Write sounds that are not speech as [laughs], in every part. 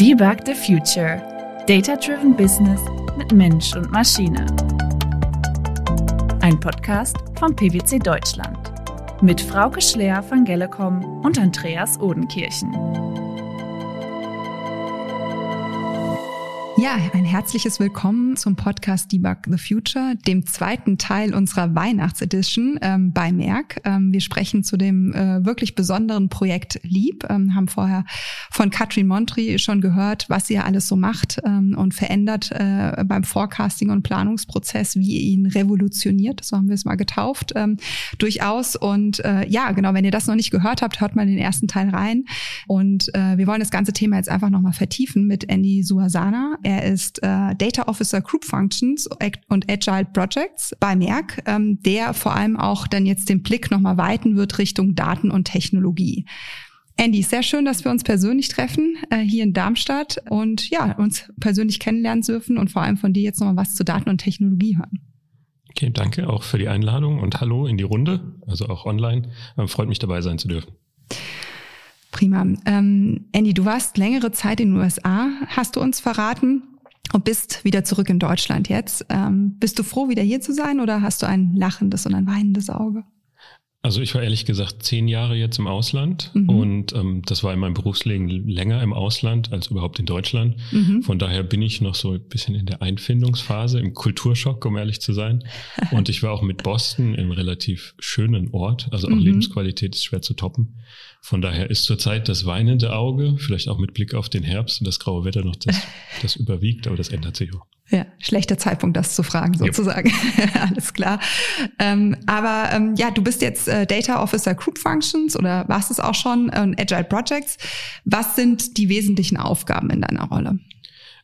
Debug the Future. Data-Driven Business mit Mensch und Maschine. Ein Podcast von PwC Deutschland. Mit Frauke Schler von Gellecom und Andreas Odenkirchen. Ja, ein herzliches Willkommen zum Podcast Debug the Future, dem zweiten Teil unserer Weihnachtsedition ähm, bei Merck. Ähm, wir sprechen zu dem äh, wirklich besonderen Projekt Leap, ähm, haben vorher von Katrin Montri schon gehört, was ihr alles so macht ähm, und verändert äh, beim Forecasting und Planungsprozess, wie ihr ihn revolutioniert, so haben wir es mal getauft, ähm, durchaus. Und äh, ja, genau, wenn ihr das noch nicht gehört habt, hört mal den ersten Teil rein. Und äh, wir wollen das ganze Thema jetzt einfach nochmal vertiefen mit Andy Suasana. Er ist äh, Data Officer Group Functions und Agile Projects bei Merck, ähm, der vor allem auch dann jetzt den Blick nochmal weiten wird Richtung Daten und Technologie. Andy, sehr schön, dass wir uns persönlich treffen äh, hier in Darmstadt und ja, uns persönlich kennenlernen dürfen und vor allem von dir jetzt nochmal was zu Daten und Technologie hören. Okay, danke auch für die Einladung und hallo in die Runde, also auch online. Äh, freut mich dabei sein zu dürfen. Prima. Ähm, Andy, du warst längere Zeit in den USA, hast du uns verraten, und bist wieder zurück in Deutschland jetzt. Ähm, bist du froh, wieder hier zu sein oder hast du ein lachendes und ein weinendes Auge? Also ich war ehrlich gesagt zehn Jahre jetzt im Ausland mhm. und ähm, das war in meinem Berufsleben länger im Ausland als überhaupt in Deutschland. Mhm. Von daher bin ich noch so ein bisschen in der Einfindungsphase, im Kulturschock, um ehrlich zu sein. [laughs] Und ich war auch mit Boston im relativ schönen Ort, also auch mhm. Lebensqualität ist schwer zu toppen. Von daher ist zurzeit das weinende Auge, vielleicht auch mit Blick auf den Herbst und das graue Wetter noch das, [laughs] das überwiegt, aber das ändert sich auch. Ja, schlechter Zeitpunkt, das zu fragen, sozusagen. [laughs] Alles klar. Ähm, aber ähm, ja, du bist jetzt äh, Data Officer Group Functions oder warst es auch schon, äh, Agile Projects. Was sind die wesentlichen Aufgaben in deiner Rolle?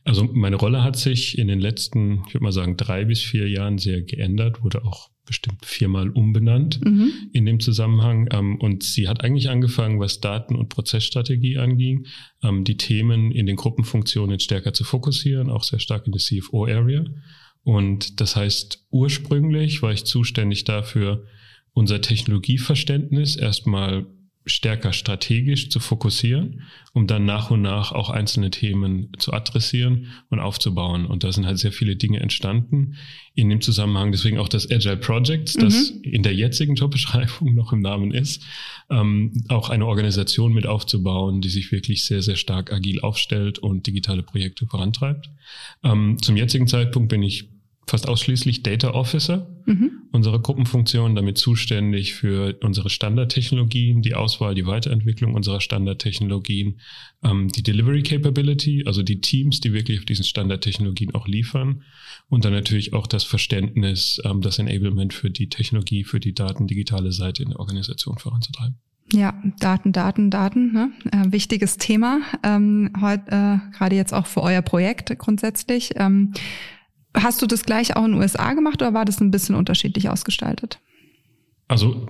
Also meine Rolle hat sich in den letzten, ich würde mal sagen, drei bis vier Jahren sehr geändert, wurde auch bestimmt viermal umbenannt mhm. in dem Zusammenhang. Ähm, und sie hat eigentlich angefangen, was Daten- und Prozessstrategie anging, ähm, die Themen in den Gruppenfunktionen stärker zu fokussieren, auch sehr stark in der CFO-Area. Und das heißt, ursprünglich war ich zuständig dafür, unser Technologieverständnis erstmal stärker strategisch zu fokussieren, um dann nach und nach auch einzelne Themen zu adressieren und aufzubauen. Und da sind halt sehr viele Dinge entstanden in dem Zusammenhang. Deswegen auch das Agile Projects, das mhm. in der jetzigen Jobbeschreibung [laughs] noch im Namen ist, ähm, auch eine Organisation mit aufzubauen, die sich wirklich sehr, sehr stark agil aufstellt und digitale Projekte vorantreibt. Ähm, zum jetzigen Zeitpunkt bin ich fast ausschließlich Data Officer, mhm. unsere Gruppenfunktion, damit zuständig für unsere Standardtechnologien, die Auswahl, die Weiterentwicklung unserer Standardtechnologien, ähm, die Delivery Capability, also die Teams, die wirklich auf diesen Standardtechnologien auch liefern und dann natürlich auch das Verständnis, ähm, das Enablement für die Technologie, für die Daten, digitale Seite in der Organisation voranzutreiben. Ja, Daten, Daten, Daten, ne? äh, wichtiges Thema. Ähm, heute äh, gerade jetzt auch für euer Projekt grundsätzlich. Ähm, Hast du das gleich auch in den USA gemacht oder war das ein bisschen unterschiedlich ausgestaltet? Also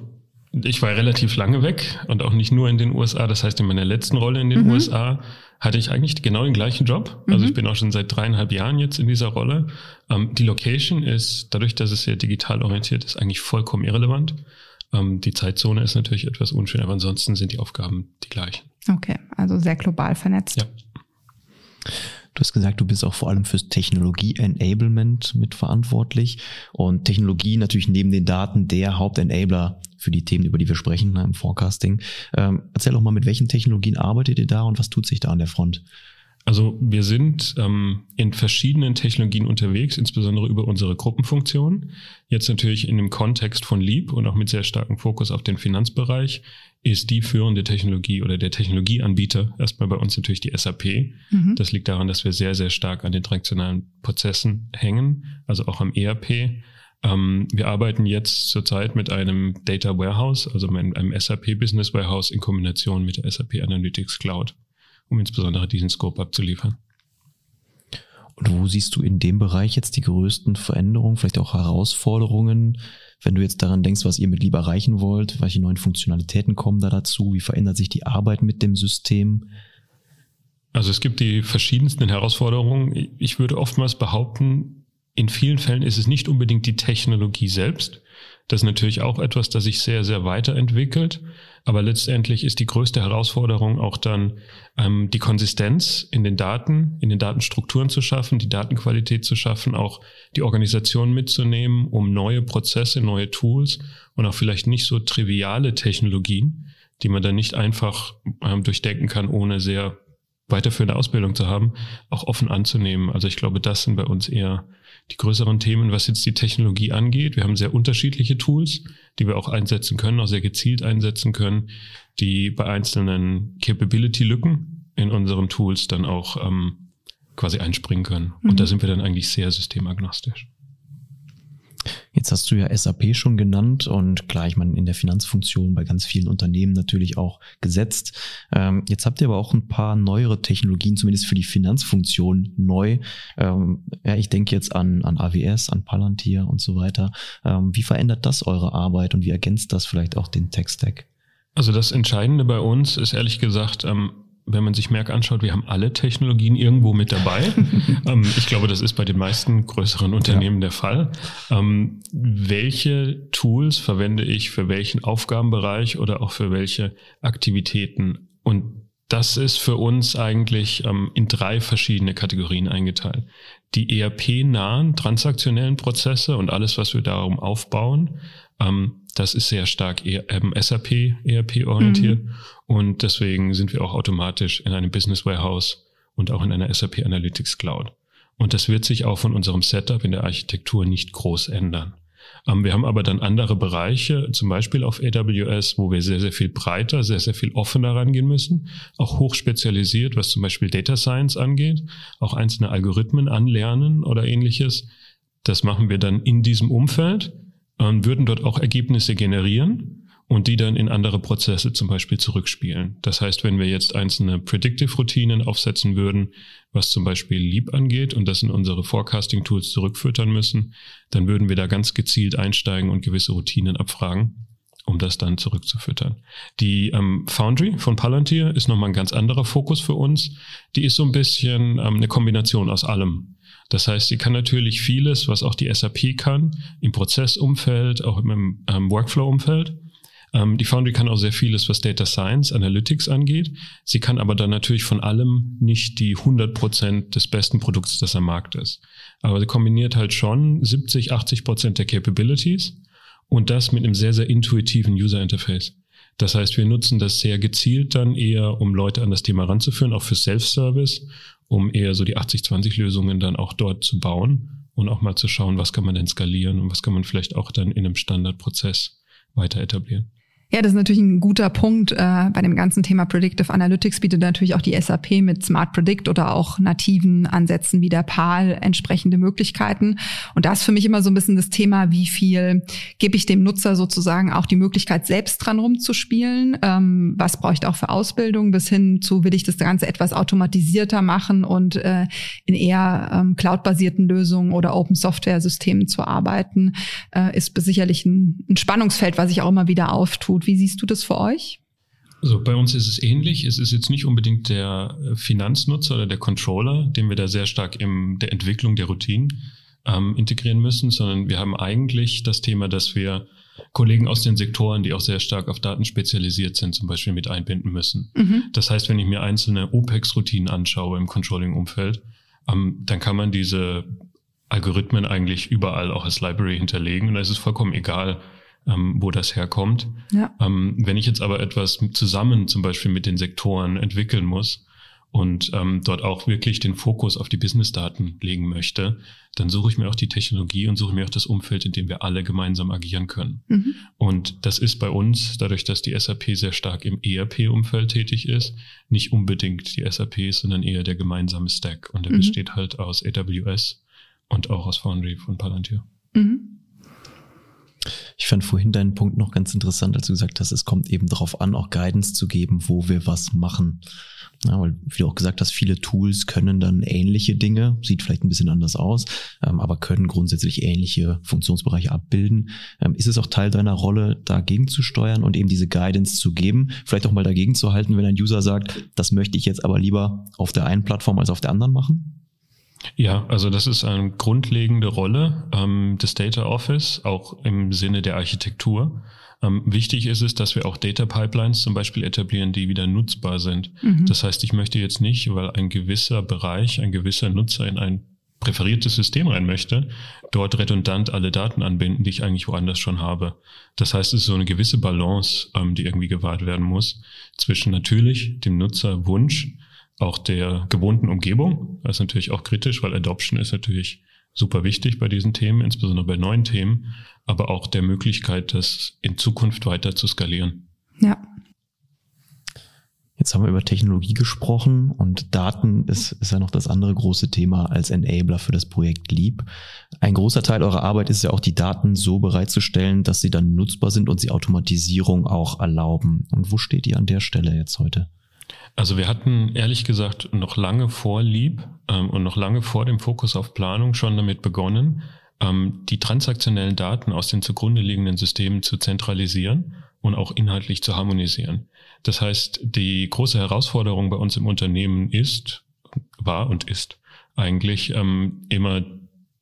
ich war relativ lange weg und auch nicht nur in den USA. Das heißt, in meiner letzten Rolle in den mhm. USA hatte ich eigentlich genau den gleichen Job. Also mhm. ich bin auch schon seit dreieinhalb Jahren jetzt in dieser Rolle. Ähm, die Location ist, dadurch, dass es sehr digital orientiert ist, eigentlich vollkommen irrelevant. Ähm, die Zeitzone ist natürlich etwas unschön, aber ansonsten sind die Aufgaben die gleichen. Okay, also sehr global vernetzt. Ja. Du hast gesagt, du bist auch vor allem fürs Technologie-Enablement mitverantwortlich und Technologie natürlich neben den Daten der Hauptenabler für die Themen, über die wir sprechen ne, im Forecasting. Ähm, erzähl doch mal, mit welchen Technologien arbeitet ihr da und was tut sich da an der Front? Also wir sind ähm, in verschiedenen Technologien unterwegs, insbesondere über unsere Gruppenfunktion. Jetzt natürlich in dem Kontext von Leap und auch mit sehr starkem Fokus auf den Finanzbereich ist die führende Technologie oder der Technologieanbieter erstmal bei uns natürlich die SAP. Mhm. Das liegt daran, dass wir sehr, sehr stark an den transaktionalen Prozessen hängen, also auch am ERP. Ähm, wir arbeiten jetzt zurzeit mit einem Data Warehouse, also einem, einem SAP Business Warehouse in Kombination mit der SAP Analytics Cloud um insbesondere diesen Scope abzuliefern. Und wo siehst du in dem Bereich jetzt die größten Veränderungen, vielleicht auch Herausforderungen, wenn du jetzt daran denkst, was ihr mit lieber erreichen wollt, welche neuen Funktionalitäten kommen da dazu, wie verändert sich die Arbeit mit dem System? Also es gibt die verschiedensten Herausforderungen. Ich würde oftmals behaupten, in vielen Fällen ist es nicht unbedingt die Technologie selbst. Das ist natürlich auch etwas, das sich sehr, sehr weiterentwickelt. Aber letztendlich ist die größte Herausforderung auch dann ähm, die Konsistenz in den Daten, in den Datenstrukturen zu schaffen, die Datenqualität zu schaffen, auch die Organisation mitzunehmen, um neue Prozesse, neue Tools und auch vielleicht nicht so triviale Technologien, die man dann nicht einfach ähm, durchdenken kann, ohne sehr weiterführende Ausbildung zu haben, auch offen anzunehmen. Also ich glaube, das sind bei uns eher die größeren Themen, was jetzt die Technologie angeht. Wir haben sehr unterschiedliche Tools, die wir auch einsetzen können, auch sehr gezielt einsetzen können, die bei einzelnen Capability-Lücken in unseren Tools dann auch ähm, quasi einspringen können. Mhm. Und da sind wir dann eigentlich sehr systemagnostisch. Jetzt hast du ja SAP schon genannt und klar, ich meine, in der Finanzfunktion bei ganz vielen Unternehmen natürlich auch gesetzt. Ähm, jetzt habt ihr aber auch ein paar neuere Technologien, zumindest für die Finanzfunktion neu. Ähm, ja, ich denke jetzt an, an AWS, an Palantir und so weiter. Ähm, wie verändert das eure Arbeit und wie ergänzt das vielleicht auch den Tech-Stack? Also das Entscheidende bei uns ist ehrlich gesagt, ähm, wenn man sich Merck anschaut, wir haben alle Technologien irgendwo mit dabei. [laughs] ähm, ich glaube, das ist bei den meisten größeren Unternehmen ja. der Fall. Ähm, welche Tools verwende ich für welchen Aufgabenbereich oder auch für welche Aktivitäten? Und das ist für uns eigentlich ähm, in drei verschiedene Kategorien eingeteilt. Die ERP-nahen transaktionellen Prozesse und alles, was wir darum aufbauen, ähm, das ist sehr stark e ähm, SAP, ERP orientiert. Mhm. Und deswegen sind wir auch automatisch in einem Business Warehouse und auch in einer SAP Analytics Cloud. Und das wird sich auch von unserem Setup in der Architektur nicht groß ändern. Ähm, wir haben aber dann andere Bereiche, zum Beispiel auf AWS, wo wir sehr, sehr viel breiter, sehr, sehr viel offener rangehen müssen, auch hochspezialisiert, was zum Beispiel Data Science angeht, auch einzelne Algorithmen anlernen oder ähnliches. Das machen wir dann in diesem Umfeld und würden dort auch Ergebnisse generieren und die dann in andere Prozesse zum Beispiel zurückspielen. Das heißt, wenn wir jetzt einzelne Predictive-Routinen aufsetzen würden, was zum Beispiel Leap angeht und das in unsere Forecasting-Tools zurückfüttern müssen, dann würden wir da ganz gezielt einsteigen und gewisse Routinen abfragen, um das dann zurückzufüttern. Die ähm, Foundry von Palantir ist nochmal ein ganz anderer Fokus für uns. Die ist so ein bisschen ähm, eine Kombination aus allem. Das heißt, sie kann natürlich vieles, was auch die SAP kann, im Prozessumfeld, auch im ähm, Workflow-Umfeld. Ähm, die Foundry kann auch sehr vieles, was Data Science, Analytics angeht. Sie kann aber dann natürlich von allem nicht die 100 Prozent des besten Produkts, das am Markt ist. Aber sie kombiniert halt schon 70, 80 Prozent der Capabilities und das mit einem sehr, sehr intuitiven User Interface. Das heißt, wir nutzen das sehr gezielt dann eher, um Leute an das Thema ranzuführen, auch für Self-Service um eher so die 80-20-Lösungen dann auch dort zu bauen und auch mal zu schauen, was kann man denn skalieren und was kann man vielleicht auch dann in einem Standardprozess weiter etablieren. Ja, das ist natürlich ein guter Punkt. Äh, bei dem ganzen Thema Predictive Analytics bietet natürlich auch die SAP mit Smart Predict oder auch nativen Ansätzen wie der PAL entsprechende Möglichkeiten. Und da ist für mich immer so ein bisschen das Thema, wie viel gebe ich dem Nutzer sozusagen auch die Möglichkeit, selbst dran rumzuspielen. Ähm, was brauche ich auch für Ausbildung bis hin zu, will ich das Ganze etwas automatisierter machen und äh, in eher ähm, cloud-basierten Lösungen oder Open-Software-Systemen zu arbeiten, äh, ist sicherlich ein, Spannungsfeld, was sich auch immer wieder auftut tut. Wie siehst du das für euch? Also bei uns ist es ähnlich. Es ist jetzt nicht unbedingt der Finanznutzer oder der Controller, den wir da sehr stark in der Entwicklung der Routinen ähm, integrieren müssen, sondern wir haben eigentlich das Thema, dass wir Kollegen aus den Sektoren, die auch sehr stark auf Daten spezialisiert sind, zum Beispiel mit einbinden müssen. Mhm. Das heißt, wenn ich mir einzelne OPEX-Routinen anschaue im Controlling-Umfeld, ähm, dann kann man diese Algorithmen eigentlich überall auch als Library hinterlegen und da ist es vollkommen egal, ähm, wo das herkommt. Ja. Ähm, wenn ich jetzt aber etwas zusammen zum Beispiel mit den Sektoren entwickeln muss und ähm, dort auch wirklich den Fokus auf die Businessdaten legen möchte, dann suche ich mir auch die Technologie und suche mir auch das Umfeld, in dem wir alle gemeinsam agieren können. Mhm. Und das ist bei uns, dadurch, dass die SAP sehr stark im ERP-Umfeld tätig ist, nicht unbedingt die SAP, sondern eher der gemeinsame Stack. Und der mhm. besteht halt aus AWS und auch aus Foundry von Palantir. Mhm. Ich fand vorhin deinen Punkt noch ganz interessant, als du gesagt hast, es kommt eben darauf an, auch Guidance zu geben, wo wir was machen. Ja, weil, wie du auch gesagt hast, viele Tools können dann ähnliche Dinge, sieht vielleicht ein bisschen anders aus, ähm, aber können grundsätzlich ähnliche Funktionsbereiche abbilden. Ähm, ist es auch Teil deiner Rolle, dagegen zu steuern und eben diese Guidance zu geben? Vielleicht auch mal dagegen zu halten, wenn ein User sagt, das möchte ich jetzt aber lieber auf der einen Plattform als auf der anderen machen? Ja, also das ist eine grundlegende Rolle ähm, des Data Office, auch im Sinne der Architektur. Ähm, wichtig ist es, dass wir auch Data Pipelines zum Beispiel etablieren, die wieder nutzbar sind. Mhm. Das heißt, ich möchte jetzt nicht, weil ein gewisser Bereich, ein gewisser Nutzer in ein präferiertes System rein möchte, dort redundant alle Daten anbinden, die ich eigentlich woanders schon habe. Das heißt, es ist so eine gewisse Balance, ähm, die irgendwie gewahrt werden muss zwischen natürlich dem Nutzerwunsch, auch der gewohnten Umgebung. Das ist natürlich auch kritisch, weil Adoption ist natürlich super wichtig bei diesen Themen, insbesondere bei neuen Themen, aber auch der Möglichkeit, das in Zukunft weiter zu skalieren. Ja. Jetzt haben wir über Technologie gesprochen und Daten ist, ist ja noch das andere große Thema als Enabler für das Projekt Leap. Ein großer Teil eurer Arbeit ist ja auch die Daten so bereitzustellen, dass sie dann nutzbar sind und sie Automatisierung auch erlauben. Und wo steht ihr an der Stelle jetzt heute? Also wir hatten ehrlich gesagt noch lange vor Leap ähm, und noch lange vor dem Fokus auf Planung schon damit begonnen, ähm, die transaktionellen Daten aus den zugrunde liegenden Systemen zu zentralisieren und auch inhaltlich zu harmonisieren. Das heißt, die große Herausforderung bei uns im Unternehmen ist, war und ist eigentlich ähm, immer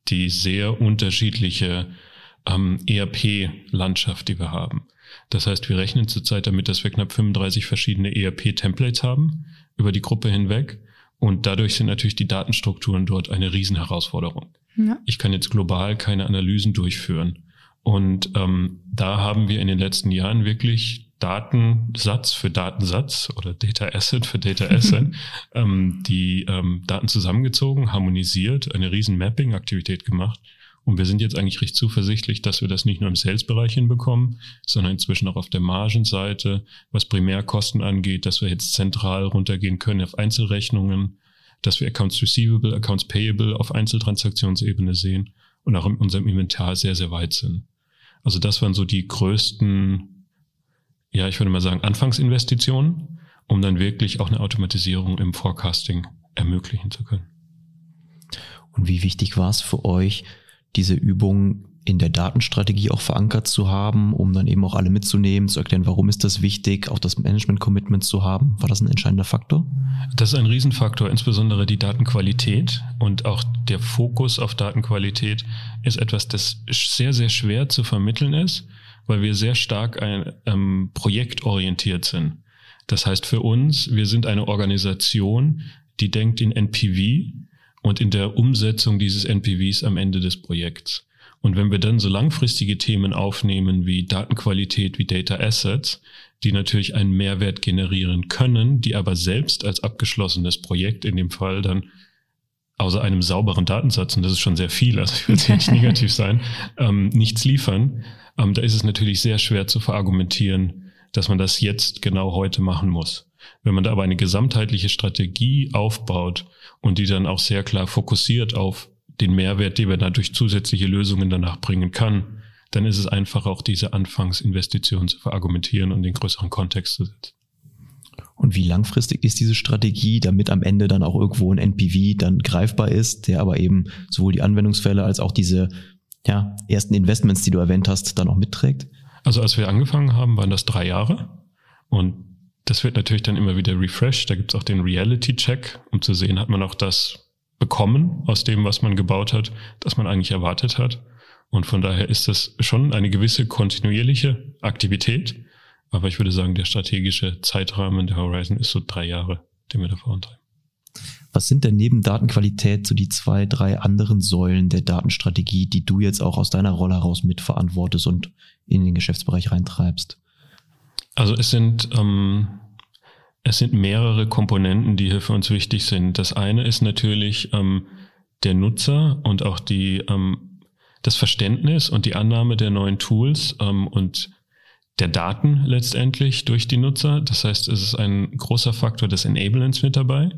die sehr unterschiedliche ähm, ERP-Landschaft, die wir haben. Das heißt, wir rechnen zurzeit damit, dass wir knapp 35 verschiedene ERP-Templates haben über die Gruppe hinweg. Und dadurch sind natürlich die Datenstrukturen dort eine Riesenherausforderung. Ja. Ich kann jetzt global keine Analysen durchführen. Und ähm, da haben wir in den letzten Jahren wirklich Datensatz für Datensatz oder Data Asset für Data [laughs] Asset ähm, die ähm, Daten zusammengezogen, harmonisiert, eine riesen Mapping-Aktivität gemacht und wir sind jetzt eigentlich recht zuversichtlich, dass wir das nicht nur im Sales-Bereich hinbekommen, sondern inzwischen auch auf der Margenseite, was Primärkosten angeht, dass wir jetzt zentral runtergehen können auf Einzelrechnungen, dass wir Accounts Receivable, Accounts Payable auf Einzeltransaktionsebene sehen und auch in unserem Inventar sehr, sehr weit sind. Also das waren so die größten, ja, ich würde mal sagen, Anfangsinvestitionen, um dann wirklich auch eine Automatisierung im Forecasting ermöglichen zu können. Und wie wichtig war es für euch, diese Übung in der Datenstrategie auch verankert zu haben, um dann eben auch alle mitzunehmen, zu erklären, warum ist das wichtig, auch das Management-Commitment zu haben? War das ein entscheidender Faktor? Das ist ein Riesenfaktor, insbesondere die Datenqualität und auch der Fokus auf Datenqualität ist etwas, das sehr, sehr schwer zu vermitteln ist, weil wir sehr stark ein, ähm, projektorientiert sind. Das heißt für uns, wir sind eine Organisation, die denkt in NPV und in der Umsetzung dieses NPVs am Ende des Projekts. Und wenn wir dann so langfristige Themen aufnehmen wie Datenqualität, wie Data Assets, die natürlich einen Mehrwert generieren können, die aber selbst als abgeschlossenes Projekt in dem Fall dann außer einem sauberen Datensatz, und das ist schon sehr viel, also ich will jetzt nicht [laughs] negativ sein, ähm, nichts liefern, ähm, da ist es natürlich sehr schwer zu verargumentieren, dass man das jetzt genau heute machen muss. Wenn man da aber eine gesamtheitliche Strategie aufbaut, und die dann auch sehr klar fokussiert auf den Mehrwert, den wir dadurch zusätzliche Lösungen danach bringen kann, dann ist es einfach auch diese Anfangsinvestition zu verargumentieren und den größeren Kontext zu setzen. Und wie langfristig ist diese Strategie, damit am Ende dann auch irgendwo ein NPV dann greifbar ist, der aber eben sowohl die Anwendungsfälle als auch diese ja, ersten Investments, die du erwähnt hast, dann auch mitträgt? Also als wir angefangen haben, waren das drei Jahre. Und das wird natürlich dann immer wieder refreshed. Da gibt es auch den Reality-Check, um zu sehen, hat man auch das bekommen aus dem, was man gebaut hat, das man eigentlich erwartet hat. Und von daher ist das schon eine gewisse kontinuierliche Aktivität. Aber ich würde sagen, der strategische Zeitrahmen der Horizon ist so drei Jahre, den wir da vorantreiben. Was sind denn neben Datenqualität so die zwei, drei anderen Säulen der Datenstrategie, die du jetzt auch aus deiner Rolle heraus mitverantwortest und in den Geschäftsbereich reintreibst? Also es sind, ähm, es sind mehrere Komponenten, die hier für uns wichtig sind. Das eine ist natürlich ähm, der Nutzer und auch die, ähm, das Verständnis und die Annahme der neuen Tools ähm, und der Daten letztendlich durch die Nutzer. Das heißt, es ist ein großer Faktor des Enablements mit dabei.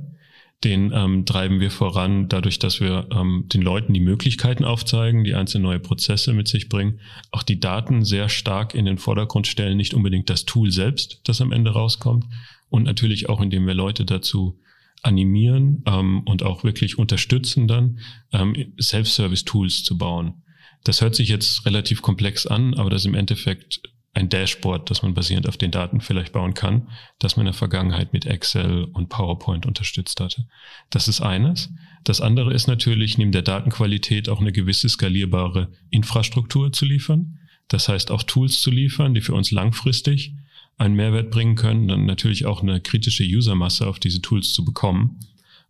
Den ähm, treiben wir voran, dadurch, dass wir ähm, den Leuten die Möglichkeiten aufzeigen, die einzelne neue Prozesse mit sich bringen, auch die Daten sehr stark in den Vordergrund stellen, nicht unbedingt das Tool selbst, das am Ende rauskommt, und natürlich auch, indem wir Leute dazu animieren ähm, und auch wirklich unterstützen, dann ähm, Self-Service-Tools zu bauen. Das hört sich jetzt relativ komplex an, aber das ist im Endeffekt ein Dashboard, das man basierend auf den Daten vielleicht bauen kann, das man in der Vergangenheit mit Excel und PowerPoint unterstützt hatte. Das ist eines. Das andere ist natürlich, neben der Datenqualität auch eine gewisse skalierbare Infrastruktur zu liefern. Das heißt auch Tools zu liefern, die für uns langfristig einen Mehrwert bringen können, dann natürlich auch eine kritische Usermasse auf diese Tools zu bekommen,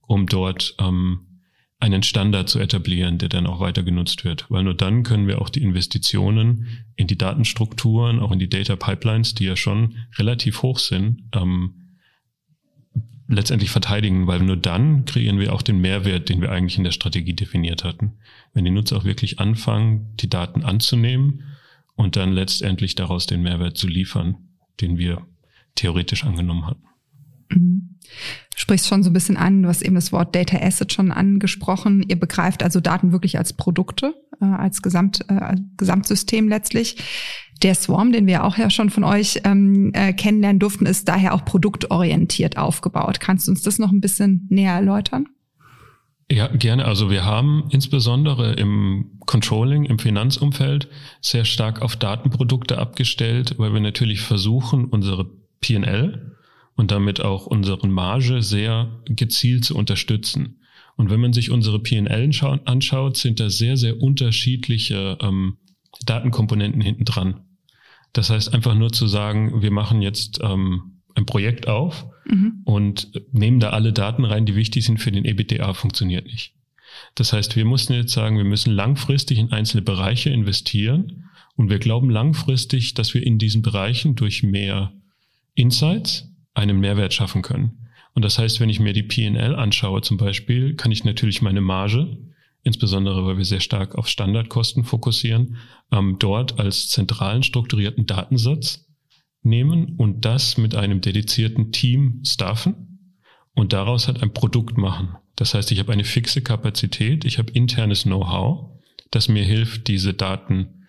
um dort ähm, einen Standard zu etablieren, der dann auch weiter genutzt wird. Weil nur dann können wir auch die Investitionen in die Datenstrukturen, auch in die Data Pipelines, die ja schon relativ hoch sind, ähm, letztendlich verteidigen, weil nur dann kreieren wir auch den Mehrwert, den wir eigentlich in der Strategie definiert hatten. Wenn die Nutzer auch wirklich anfangen, die Daten anzunehmen und dann letztendlich daraus den Mehrwert zu liefern, den wir theoretisch angenommen hatten. Sprichst schon so ein bisschen an, du hast eben das Wort Data Asset schon angesprochen. Ihr begreift also Daten wirklich als Produkte, äh, als Gesamt, äh, Gesamtsystem letztlich. Der Swarm, den wir auch ja schon von euch ähm, äh, kennenlernen durften, ist daher auch produktorientiert aufgebaut. Kannst du uns das noch ein bisschen näher erläutern? Ja, gerne. Also wir haben insbesondere im Controlling, im Finanzumfeld sehr stark auf Datenprodukte abgestellt, weil wir natürlich versuchen, unsere PL, und damit auch unseren Marge sehr gezielt zu unterstützen. Und wenn man sich unsere PL anschaut, sind da sehr, sehr unterschiedliche ähm, Datenkomponenten hinten dran. Das heißt einfach nur zu sagen, wir machen jetzt ähm, ein Projekt auf mhm. und nehmen da alle Daten rein, die wichtig sind für den EBITDA, funktioniert nicht. Das heißt, wir mussten jetzt sagen, wir müssen langfristig in einzelne Bereiche investieren und wir glauben langfristig, dass wir in diesen Bereichen durch mehr Insights, einen Mehrwert schaffen können. Und das heißt, wenn ich mir die PL anschaue zum Beispiel, kann ich natürlich meine Marge, insbesondere weil wir sehr stark auf Standardkosten fokussieren, ähm, dort als zentralen strukturierten Datensatz nehmen und das mit einem dedizierten Team staffen und daraus halt ein Produkt machen. Das heißt, ich habe eine fixe Kapazität, ich habe internes Know-how, das mir hilft, diese Daten,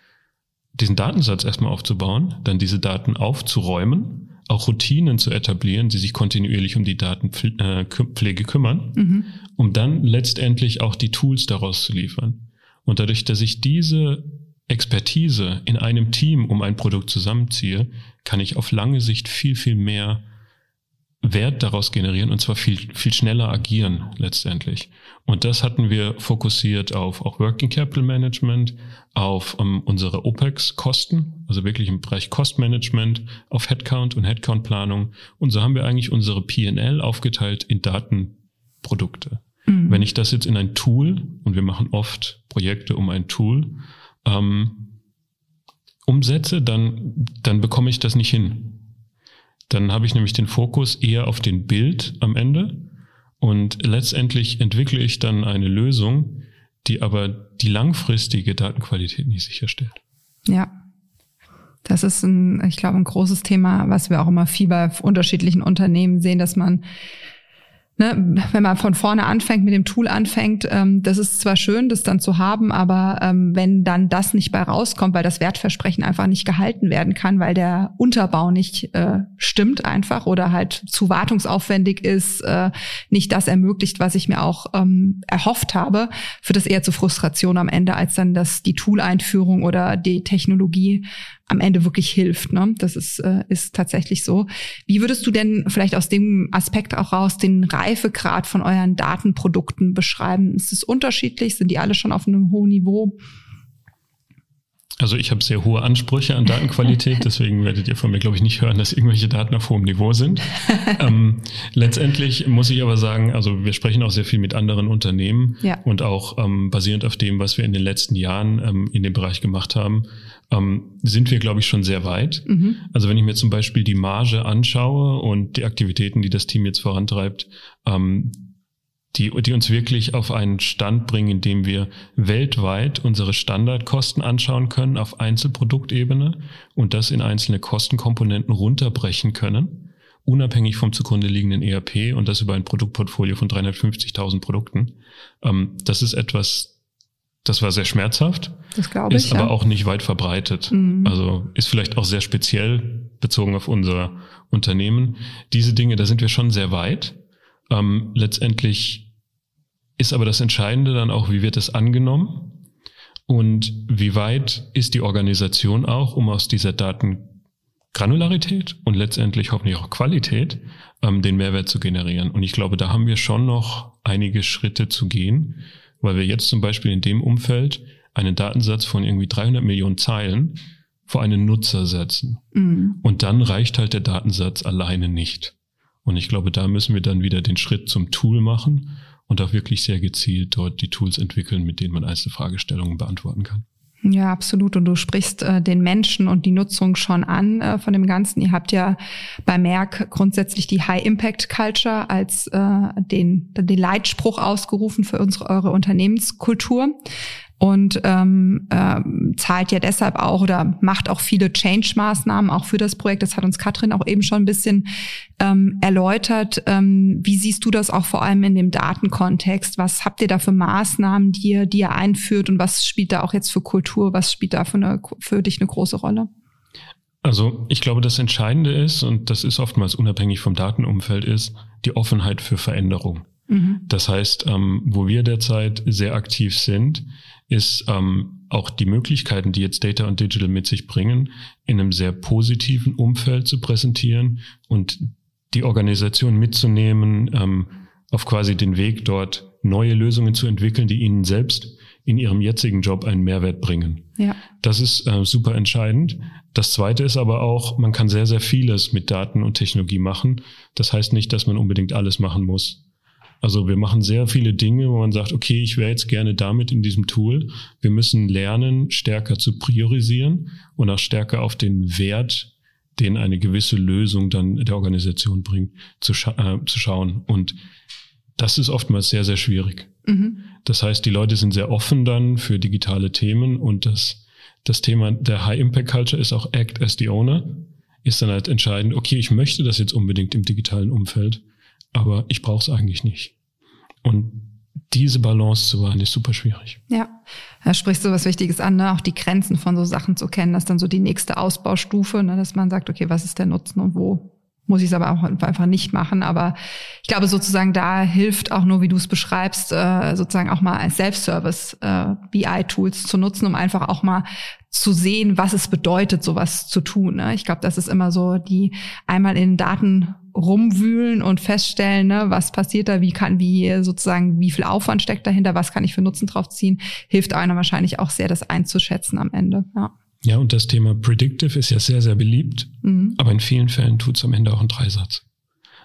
diesen Datensatz erstmal aufzubauen, dann diese Daten aufzuräumen auch Routinen zu etablieren, die sich kontinuierlich um die Datenpflege kümmern, mhm. um dann letztendlich auch die Tools daraus zu liefern. Und dadurch, dass ich diese Expertise in einem Team um ein Produkt zusammenziehe, kann ich auf lange Sicht viel, viel mehr Wert daraus generieren und zwar viel, viel schneller agieren letztendlich. Und das hatten wir fokussiert auf auch Working Capital Management, auf um, ähm, unsere OPEX-Kosten, also wirklich im Bereich Cost Management, auf Headcount und Headcount-Planung. Und so haben wir eigentlich unsere PL aufgeteilt in Datenprodukte. Mhm. Wenn ich das jetzt in ein Tool, und wir machen oft Projekte um ein Tool, ähm, umsetze, dann, dann bekomme ich das nicht hin. Dann habe ich nämlich den Fokus eher auf den Bild am Ende und letztendlich entwickle ich dann eine Lösung, die aber die langfristige Datenqualität nicht sicherstellt. Ja. Das ist ein, ich glaube, ein großes Thema, was wir auch immer viel bei unterschiedlichen Unternehmen sehen, dass man ne, wenn man von vorne anfängt, mit dem Tool anfängt, ähm, das ist zwar schön, das dann zu haben, aber ähm, wenn dann das nicht bei rauskommt, weil das Wertversprechen einfach nicht gehalten werden kann, weil der Unterbau nicht äh, stimmt einfach oder halt zu wartungsaufwendig ist, äh, nicht das ermöglicht, was ich mir auch ähm, erhofft habe, führt das eher zu Frustration am Ende, als dann das die Tool-Einführung oder die Technologie am Ende wirklich hilft. Ne? Das ist, äh, ist tatsächlich so. Wie würdest du denn vielleicht aus dem Aspekt auch raus den Reifegrad von euren Datenprodukten beschreiben? Ist es unterschiedlich? Sind die alle schon auf einem hohen Niveau? Also ich habe sehr hohe Ansprüche an Datenqualität, [laughs] deswegen werdet ihr von mir, glaube ich, nicht hören, dass irgendwelche Daten auf hohem Niveau sind. [laughs] ähm, letztendlich muss ich aber sagen, also wir sprechen auch sehr viel mit anderen Unternehmen ja. und auch ähm, basierend auf dem, was wir in den letzten Jahren ähm, in dem Bereich gemacht haben, ähm, sind wir, glaube ich, schon sehr weit. Mhm. Also wenn ich mir zum Beispiel die Marge anschaue und die Aktivitäten, die das Team jetzt vorantreibt, ähm, die, die uns wirklich auf einen Stand bringen, in dem wir weltweit unsere Standardkosten anschauen können auf Einzelproduktebene und das in einzelne Kostenkomponenten runterbrechen können, unabhängig vom zugrunde liegenden ERP und das über ein Produktportfolio von 350.000 Produkten. Ähm, das ist etwas, das war sehr schmerzhaft. Das glaube ich. Ist aber ja. auch nicht weit verbreitet. Mhm. Also ist vielleicht auch sehr speziell bezogen auf unser Unternehmen. Diese Dinge, da sind wir schon sehr weit. Ähm, letztendlich ist aber das Entscheidende dann auch, wie wird es angenommen und wie weit ist die Organisation auch, um aus dieser Daten Granularität und letztendlich hoffentlich auch Qualität ähm, den Mehrwert zu generieren. Und ich glaube, da haben wir schon noch einige Schritte zu gehen, weil wir jetzt zum Beispiel in dem Umfeld einen Datensatz von irgendwie 300 Millionen Zeilen vor einen Nutzer setzen. Mhm. Und dann reicht halt der Datensatz alleine nicht. Und ich glaube, da müssen wir dann wieder den Schritt zum Tool machen und auch wirklich sehr gezielt dort die Tools entwickeln, mit denen man einzelne Fragestellungen beantworten kann. Ja, absolut. Und du sprichst äh, den Menschen und die Nutzung schon an äh, von dem Ganzen. Ihr habt ja bei Merck grundsätzlich die High Impact Culture als äh, den, den Leitspruch ausgerufen für unsere eure Unternehmenskultur und ähm, äh, zahlt ja deshalb auch oder macht auch viele Change-Maßnahmen auch für das Projekt. Das hat uns Katrin auch eben schon ein bisschen ähm, erläutert. Ähm, wie siehst du das auch vor allem in dem Datenkontext? Was habt ihr da für Maßnahmen, die ihr, die ihr einführt und was spielt da auch jetzt für Kultur? Was spielt da für, eine, für dich eine große Rolle? Also ich glaube, das Entscheidende ist, und das ist oftmals unabhängig vom Datenumfeld, ist die Offenheit für Veränderung. Mhm. Das heißt, ähm, wo wir derzeit sehr aktiv sind, ist ähm, auch die Möglichkeiten, die jetzt Data und Digital mit sich bringen, in einem sehr positiven Umfeld zu präsentieren und die Organisation mitzunehmen, ähm, auf quasi den Weg dort neue Lösungen zu entwickeln, die ihnen selbst in ihrem jetzigen Job einen Mehrwert bringen. Ja. Das ist äh, super entscheidend. Das zweite ist aber auch, man kann sehr, sehr vieles mit Daten und Technologie machen. Das heißt nicht, dass man unbedingt alles machen muss. Also wir machen sehr viele Dinge, wo man sagt, okay, ich wäre jetzt gerne damit in diesem Tool. Wir müssen lernen, stärker zu priorisieren und auch stärker auf den Wert, den eine gewisse Lösung dann der Organisation bringt, zu, scha äh, zu schauen. Und das ist oftmals sehr, sehr schwierig. Mhm. Das heißt, die Leute sind sehr offen dann für digitale Themen und das, das Thema der High Impact Culture ist auch Act as the Owner, ist dann halt entscheidend, okay, ich möchte das jetzt unbedingt im digitalen Umfeld aber ich brauche es eigentlich nicht. Und diese Balance zu wahren, ist super schwierig. Ja, da sprichst du was Wichtiges an, ne? auch die Grenzen von so Sachen zu kennen. Das ist dann so die nächste Ausbaustufe, ne? dass man sagt, okay, was ist der Nutzen und wo muss ich es aber auch einfach nicht machen. Aber ich glaube sozusagen, da hilft auch nur, wie du es beschreibst, äh, sozusagen auch mal als Self-Service äh, zu nutzen, um einfach auch mal zu sehen, was es bedeutet, sowas zu tun. Ne? Ich glaube, das ist immer so die einmal in Daten rumwühlen und feststellen, ne, was passiert da, wie kann, wie sozusagen, wie viel Aufwand steckt dahinter, was kann ich für Nutzen drauf ziehen, hilft einer wahrscheinlich auch sehr, das einzuschätzen am Ende. Ja. Ja, und das Thema Predictive ist ja sehr, sehr beliebt, mhm. aber in vielen Fällen tut es am Ende auch einen Dreisatz.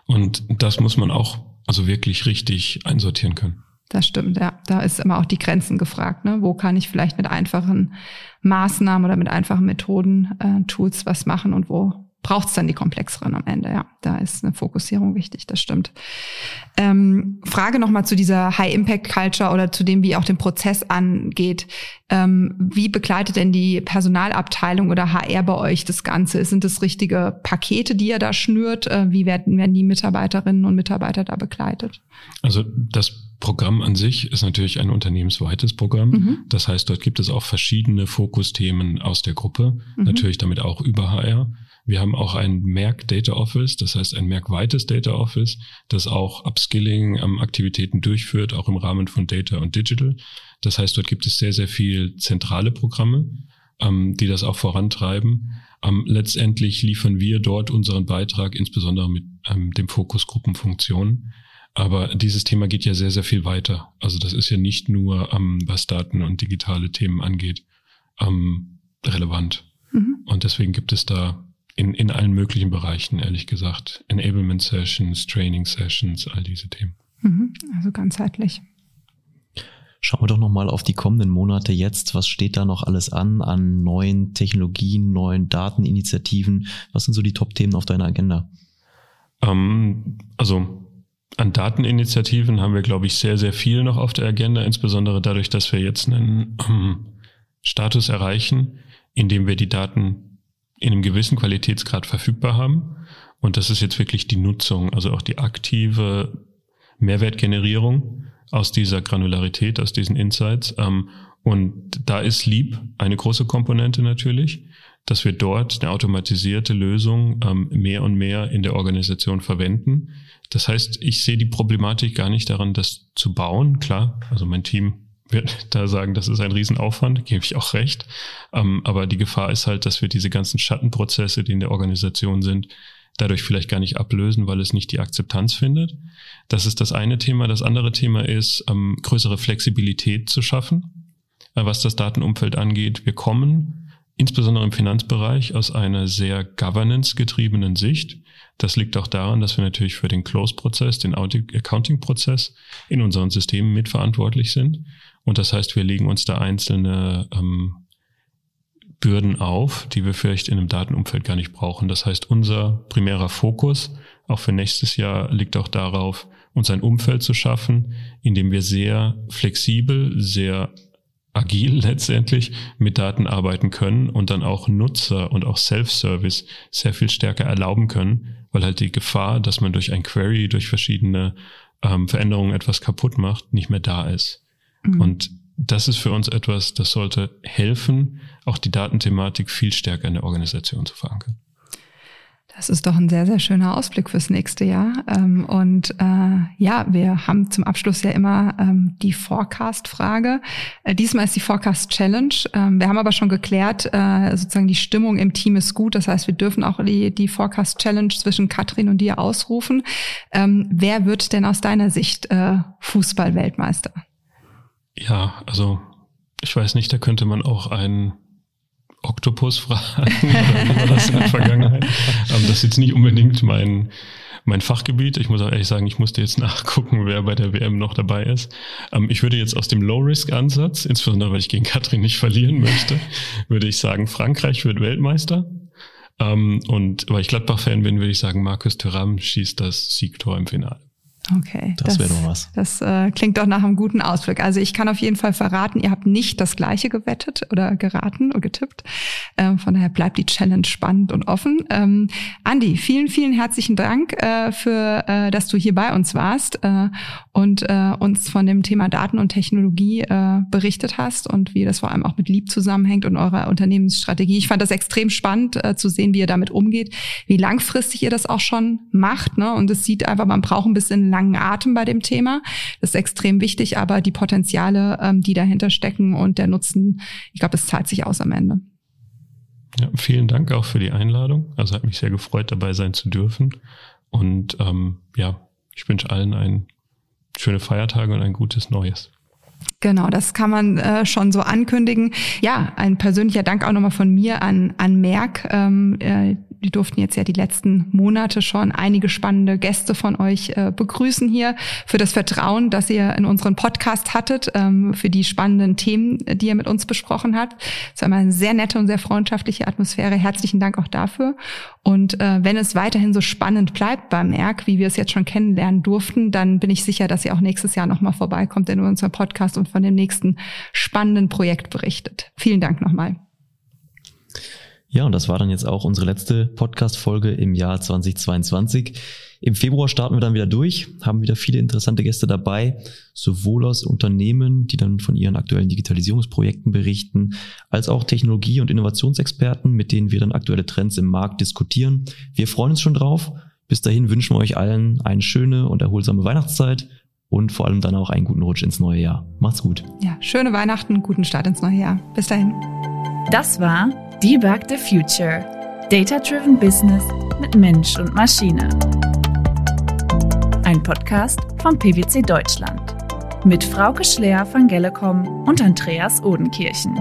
Und das muss man auch also wirklich richtig einsortieren können. Das stimmt, ja. Da ist immer auch die Grenzen gefragt. Ne? Wo kann ich vielleicht mit einfachen Maßnahmen oder mit einfachen Methoden, äh, Tools was machen und wo braucht es dann die komplexeren am Ende. Ja, da ist eine Fokussierung wichtig, das stimmt. Ähm, Frage nochmal zu dieser High-Impact-Culture oder zu dem, wie auch den Prozess angeht. Ähm, wie begleitet denn die Personalabteilung oder HR bei euch das Ganze? Sind das richtige Pakete, die ihr da schnürt? Äh, wie werden, werden die Mitarbeiterinnen und Mitarbeiter da begleitet? Also das Programm an sich ist natürlich ein unternehmensweites Programm. Mhm. Das heißt, dort gibt es auch verschiedene Fokusthemen aus der Gruppe, mhm. natürlich damit auch über HR. Wir haben auch ein Merck Data Office, das heißt ein Merck-weites Data Office, das auch Upskilling-Aktivitäten durchführt, auch im Rahmen von Data und Digital. Das heißt, dort gibt es sehr, sehr viel zentrale Programme, ähm, die das auch vorantreiben. Ähm, letztendlich liefern wir dort unseren Beitrag, insbesondere mit ähm, dem Fokus Gruppenfunktionen. Aber dieses Thema geht ja sehr, sehr viel weiter. Also das ist ja nicht nur, ähm, was Daten und digitale Themen angeht, ähm, relevant. Mhm. Und deswegen gibt es da in, in allen möglichen Bereichen, ehrlich gesagt. Enablement Sessions, Training Sessions, all diese Themen. Mhm, also ganzheitlich. Schauen wir doch nochmal auf die kommenden Monate jetzt. Was steht da noch alles an, an neuen Technologien, neuen Dateninitiativen? Was sind so die Top-Themen auf deiner Agenda? Ähm, also an Dateninitiativen haben wir, glaube ich, sehr, sehr viel noch auf der Agenda, insbesondere dadurch, dass wir jetzt einen ähm, Status erreichen, in dem wir die Daten in einem gewissen Qualitätsgrad verfügbar haben. Und das ist jetzt wirklich die Nutzung, also auch die aktive Mehrwertgenerierung aus dieser Granularität, aus diesen Insights. Ähm, und da ist Leap eine große Komponente natürlich, dass wir dort eine automatisierte Lösung ähm, mehr und mehr in der Organisation verwenden. Das heißt, ich sehe die Problematik gar nicht daran, das zu bauen. Klar, also mein Team da sagen, das ist ein Riesenaufwand, gebe ich auch recht. Ähm, aber die Gefahr ist halt, dass wir diese ganzen Schattenprozesse, die in der Organisation sind, dadurch vielleicht gar nicht ablösen, weil es nicht die Akzeptanz findet. Das ist das eine Thema. Das andere Thema ist, ähm, größere Flexibilität zu schaffen, äh, was das Datenumfeld angeht. Wir kommen insbesondere im Finanzbereich aus einer sehr governance-getriebenen Sicht. Das liegt auch daran, dass wir natürlich für den Close-Prozess, den Accounting-Prozess in unseren Systemen mitverantwortlich sind. Und das heißt, wir legen uns da einzelne ähm, Bürden auf, die wir vielleicht in einem Datenumfeld gar nicht brauchen. Das heißt, unser primärer Fokus auch für nächstes Jahr liegt auch darauf, uns ein Umfeld zu schaffen, in dem wir sehr flexibel, sehr agil [laughs] letztendlich mit Daten arbeiten können und dann auch Nutzer und auch Self-Service sehr viel stärker erlauben können, weil halt die Gefahr, dass man durch ein Query, durch verschiedene ähm, Veränderungen etwas kaputt macht, nicht mehr da ist. Mhm. Und das ist für uns etwas, das sollte helfen, auch die Datenthematik viel stärker in der Organisation zu verankern. Das ist doch ein sehr, sehr schöner Ausblick fürs nächste Jahr. Ähm, und äh, ja, wir haben zum Abschluss ja immer ähm, die Forecast-Frage. Äh, diesmal ist die Forecast-Challenge. Ähm, wir haben aber schon geklärt, äh, sozusagen die Stimmung im Team ist gut. Das heißt, wir dürfen auch die, die Forecast-Challenge zwischen Katrin und dir ausrufen. Wer wird denn aus deiner Sicht Fußball-Weltmeister? Ja, also ich weiß nicht, da könnte man auch einen Oktopus fragen [laughs] oder wie war das in der Vergangenheit. Das ist jetzt nicht unbedingt mein, mein Fachgebiet. Ich muss auch ehrlich sagen, ich musste jetzt nachgucken, wer bei der WM noch dabei ist. Ähm, ich würde jetzt aus dem Low-Risk-Ansatz, insbesondere weil ich gegen Katrin nicht verlieren möchte, [laughs] würde ich sagen, Frankreich wird Weltmeister. Ähm, und weil ich Gladbach-Fan bin, würde ich sagen, Markus Thuram schießt das Siegtor im Finale. Okay. Das, das wäre doch was. Das äh, klingt doch nach einem guten Ausblick. Also ich kann auf jeden Fall verraten, ihr habt nicht das gleiche gewettet oder geraten oder getippt. Ähm, von daher bleibt die Challenge spannend und offen. Ähm, Andi, vielen, vielen herzlichen Dank äh, für, äh, dass du hier bei uns warst äh, und äh, uns von dem Thema Daten und Technologie äh, berichtet hast und wie das vor allem auch mit Lieb zusammenhängt und eurer Unternehmensstrategie. Ich fand das extrem spannend äh, zu sehen, wie ihr damit umgeht, wie langfristig ihr das auch schon macht. Ne? Und es sieht einfach, man braucht ein bisschen langen Atem bei dem Thema. Das ist extrem wichtig, aber die Potenziale, ähm, die dahinter stecken und der Nutzen, ich glaube, es zahlt sich aus am Ende. Ja, vielen Dank auch für die Einladung. Also hat mich sehr gefreut, dabei sein zu dürfen. Und ähm, ja, ich wünsche allen ein schöne Feiertage und ein gutes Neues. Genau, das kann man äh, schon so ankündigen. Ja, ein persönlicher Dank auch nochmal von mir an, an Merck, ähm, äh, wir durften jetzt ja die letzten Monate schon einige spannende Gäste von euch äh, begrüßen hier, für das Vertrauen, das ihr in unseren Podcast hattet, ähm, für die spannenden Themen, die ihr mit uns besprochen habt. Es war immer eine sehr nette und sehr freundschaftliche Atmosphäre. Herzlichen Dank auch dafür. Und äh, wenn es weiterhin so spannend bleibt beim Merck, wie wir es jetzt schon kennenlernen durften, dann bin ich sicher, dass ihr auch nächstes Jahr nochmal vorbeikommt in unserem Podcast und von dem nächsten spannenden Projekt berichtet. Vielen Dank nochmal. Ja, und das war dann jetzt auch unsere letzte Podcast-Folge im Jahr 2022. Im Februar starten wir dann wieder durch, haben wieder viele interessante Gäste dabei, sowohl aus Unternehmen, die dann von ihren aktuellen Digitalisierungsprojekten berichten, als auch Technologie- und Innovationsexperten, mit denen wir dann aktuelle Trends im Markt diskutieren. Wir freuen uns schon drauf. Bis dahin wünschen wir euch allen eine schöne und erholsame Weihnachtszeit und vor allem dann auch einen guten Rutsch ins neue Jahr. Macht's gut. Ja, schöne Weihnachten, guten Start ins neue Jahr. Bis dahin. Das war Debug the Future. Data-Driven Business mit Mensch und Maschine. Ein Podcast von PwC Deutschland. Mit Frauke Schler von Gellecom und Andreas Odenkirchen.